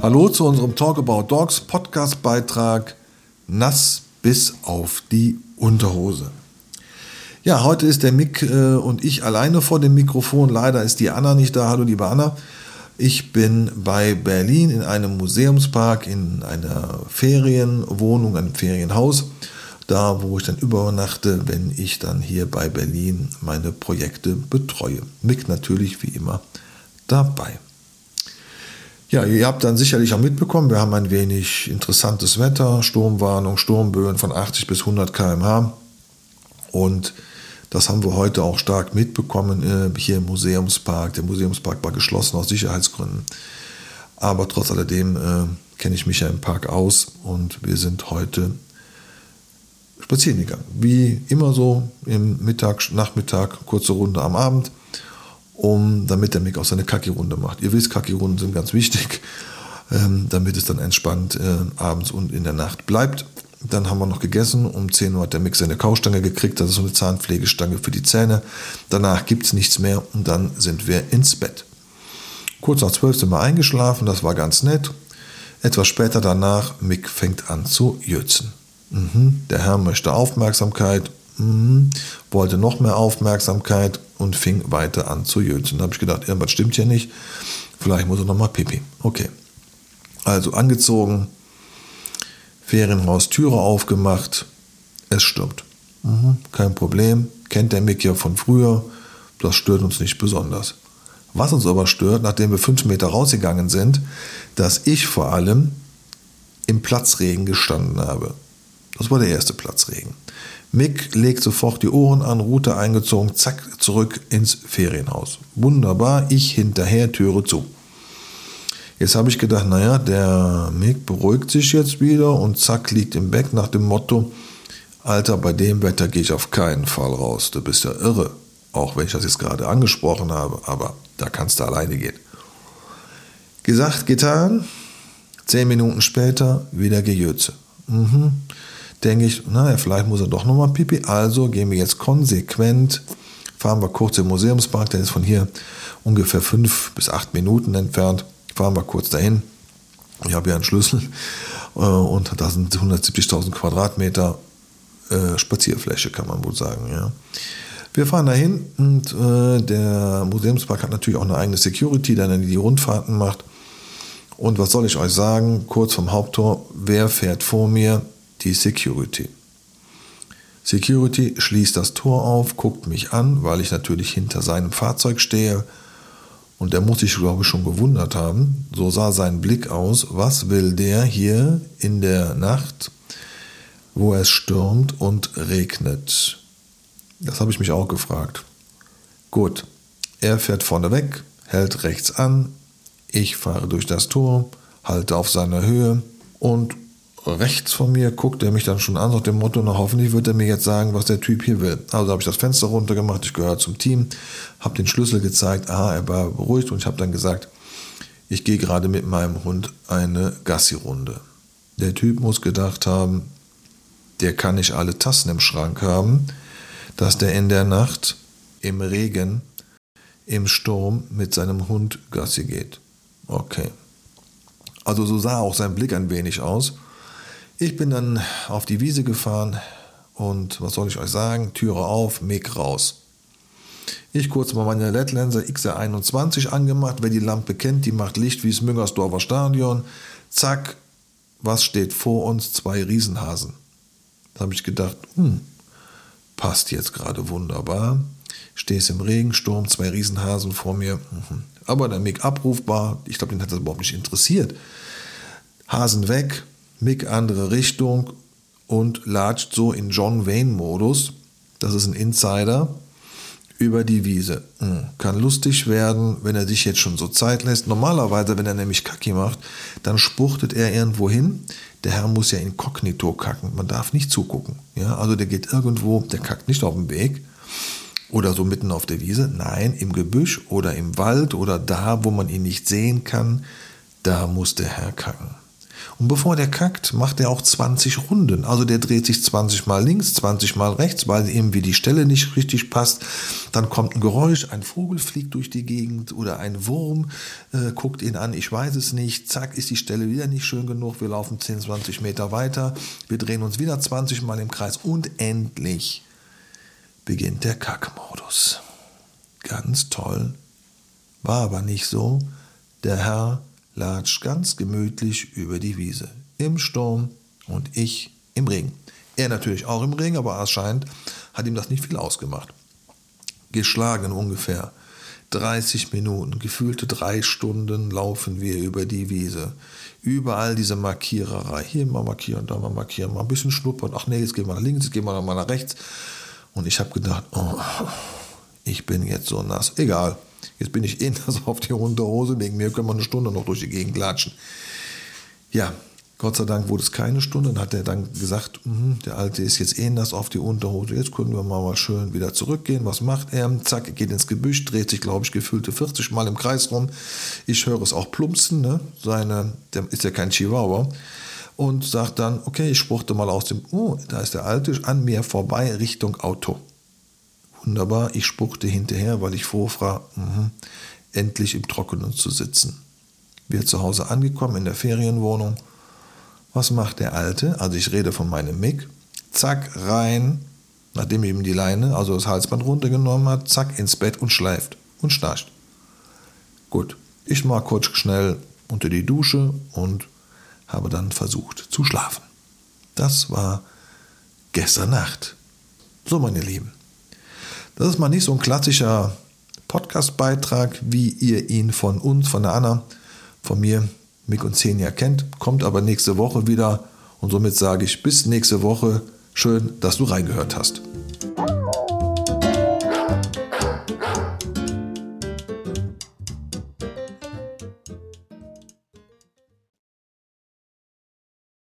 Hallo zu unserem Talk About Dogs Podcast-Beitrag Nass bis auf die Unterhose. Ja, heute ist der Mick äh, und ich alleine vor dem Mikrofon. Leider ist die Anna nicht da. Hallo, liebe Anna. Ich bin bei Berlin in einem Museumspark, in einer Ferienwohnung, einem Ferienhaus, da wo ich dann übernachte, wenn ich dann hier bei Berlin meine Projekte betreue. Mick natürlich wie immer dabei. Ja, ihr habt dann sicherlich auch mitbekommen, wir haben ein wenig interessantes Wetter, Sturmwarnung, Sturmböen von 80 bis 100 km/h und das haben wir heute auch stark mitbekommen äh, hier im Museumspark. Der Museumspark war geschlossen aus Sicherheitsgründen. Aber trotz alledem äh, kenne ich mich ja im Park aus und wir sind heute spazieren gegangen. Wie immer so im Mittag, Nachmittag, kurze Runde am Abend, um, damit der Mick auch seine Kaki-Runde macht. Ihr wisst, Kaki-Runden sind ganz wichtig, ähm, damit es dann entspannt äh, abends und in der Nacht bleibt. Dann haben wir noch gegessen. Um 10 Uhr hat der Mix eine Kaustange gekriegt. Das ist so eine Zahnpflegestange für die Zähne. Danach gibt es nichts mehr und dann sind wir ins Bett. Kurz nach 12 sind wir eingeschlafen. Das war ganz nett. Etwas später danach, Mick fängt an zu jötzen. Mhm. Der Herr möchte Aufmerksamkeit, mhm. wollte noch mehr Aufmerksamkeit und fing weiter an zu jötzen. Da habe ich gedacht, irgendwas stimmt hier nicht. Vielleicht muss er noch mal pipi. Okay. Also angezogen, Ferienhaus Türe aufgemacht, es stürmt. Mhm, kein Problem, kennt der Mick ja von früher, das stört uns nicht besonders. Was uns aber stört, nachdem wir fünf Meter rausgegangen sind, dass ich vor allem im Platzregen gestanden habe. Das war der erste Platzregen. Mick legt sofort die Ohren an, Route eingezogen, zack, zurück ins Ferienhaus. Wunderbar, ich hinterher, Türe zu. Jetzt habe ich gedacht, naja, der Mick beruhigt sich jetzt wieder und zack, liegt im Bett nach dem Motto, Alter, bei dem Wetter gehe ich auf keinen Fall raus. Du bist ja irre. Auch wenn ich das jetzt gerade angesprochen habe, aber da kannst du alleine gehen. Gesagt, getan. Zehn Minuten später wieder Gejöze. Mhm. Denke ich, naja, vielleicht muss er doch nochmal pipi. Also gehen wir jetzt konsequent, fahren wir kurz im Museumspark, der ist von hier ungefähr fünf bis acht Minuten entfernt fahren wir kurz dahin. Ich habe ja einen Schlüssel äh, und da sind 170.000 Quadratmeter äh, Spazierfläche, kann man wohl sagen. Ja. Wir fahren dahin und äh, der Museumspark hat natürlich auch eine eigene Security, der dann die Rundfahrten macht. Und was soll ich euch sagen? Kurz vom Haupttor, wer fährt vor mir? Die Security. Security schließt das Tor auf, guckt mich an, weil ich natürlich hinter seinem Fahrzeug stehe und er muss sich, glaube ich, schon gewundert haben. So sah sein Blick aus. Was will der hier in der Nacht, wo es stürmt und regnet? Das habe ich mich auch gefragt. Gut, er fährt vorne weg, hält rechts an. Ich fahre durch das Tor, halte auf seiner Höhe und rechts von mir guckt er mich dann schon an, nach dem Motto, na hoffentlich wird er mir jetzt sagen, was der Typ hier will. Also habe ich das Fenster runtergemacht, ich gehöre zum Team, habe den Schlüssel gezeigt, aha, er war beruhigt und ich habe dann gesagt, ich gehe gerade mit meinem Hund eine Gassi-Runde. Der Typ muss gedacht haben, der kann nicht alle Tassen im Schrank haben, dass der in der Nacht im Regen, im Sturm mit seinem Hund Gassi geht. Okay. Also so sah auch sein Blick ein wenig aus. Ich bin dann auf die Wiese gefahren und was soll ich euch sagen? Türe auf, Mick raus. Ich kurz mal meine LED-Lense XR21 angemacht. Wer die Lampe kennt, die macht Licht wie das Müngersdorfer Stadion. Zack, was steht vor uns? Zwei Riesenhasen. Da habe ich gedacht, hm, passt jetzt gerade wunderbar. Stehst im Regensturm, zwei Riesenhasen vor mir. Mhm. Aber der Mick abrufbar. Ich glaube, den hat das überhaupt nicht interessiert. Hasen weg, Mick andere Richtung und latscht so in John Wayne-Modus. Das ist ein Insider über die Wiese. Hm, kann lustig werden, wenn er sich jetzt schon so Zeit lässt. Normalerweise, wenn er nämlich Kacki macht, dann spuchtet er irgendwo hin. Der Herr muss ja inkognito kacken. Man darf nicht zugucken. Ja, also der geht irgendwo, der kackt nicht auf dem Weg oder so mitten auf der Wiese. Nein, im Gebüsch oder im Wald oder da, wo man ihn nicht sehen kann. Da muss der Herr kacken. Und bevor der kackt, macht er auch 20 Runden. Also der dreht sich 20 mal links, 20 mal rechts, weil irgendwie die Stelle nicht richtig passt. Dann kommt ein Geräusch, ein Vogel fliegt durch die Gegend oder ein Wurm äh, guckt ihn an, ich weiß es nicht. Zack, ist die Stelle wieder nicht schön genug. Wir laufen 10, 20 Meter weiter. Wir drehen uns wieder 20 mal im Kreis und endlich beginnt der Kackmodus. Ganz toll. War aber nicht so. Der Herr latscht ganz gemütlich über die Wiese. Im Sturm und ich im Regen. Er natürlich auch im Regen, aber erscheint hat ihm das nicht viel ausgemacht. Geschlagen ungefähr 30 Minuten, gefühlte drei Stunden laufen wir über die Wiese. Überall diese Markiererei. Hier mal markieren, da mal markieren, mal ein bisschen schnuppern. Ach nee, jetzt gehen wir nach links, jetzt gehen wir mal nach rechts. Und ich habe gedacht, oh, ich bin jetzt so nass. Egal, Jetzt bin ich eh nass auf die Unterhose, wegen mir können wir eine Stunde noch durch die Gegend latschen. Ja, Gott sei Dank wurde es keine Stunde. Dann hat er dann gesagt, mh, der Alte ist jetzt eh nass auf die Unterhose. Jetzt können wir mal, schön wieder zurückgehen. Was macht er? Zack, geht ins Gebüsch, dreht sich, glaube ich, gefühlte 40 Mal im Kreis rum. Ich höre es auch plumpsen. Ne? Seine, der ist ja kein Chihuahua. Und sagt dann, okay, ich spruchte mal aus dem, oh, da ist der Alte an mir vorbei Richtung Auto. Wunderbar, ich spuckte hinterher, weil ich froh war, mh, endlich im Trockenen zu sitzen. Wir zu Hause angekommen in der Ferienwohnung. Was macht der Alte? Also ich rede von meinem Mick. Zack, rein, nachdem ihm die Leine, also das Halsband runtergenommen hat, zack, ins Bett und schleift und schnarcht. Gut, ich mal kurz schnell unter die Dusche und habe dann versucht zu schlafen. Das war gestern Nacht. So, meine Lieben. Das ist mal nicht so ein klassischer Podcast-Beitrag, wie ihr ihn von uns, von der Anna, von mir, Mick und Xenia kennt. Kommt aber nächste Woche wieder und somit sage ich bis nächste Woche. Schön, dass du reingehört hast.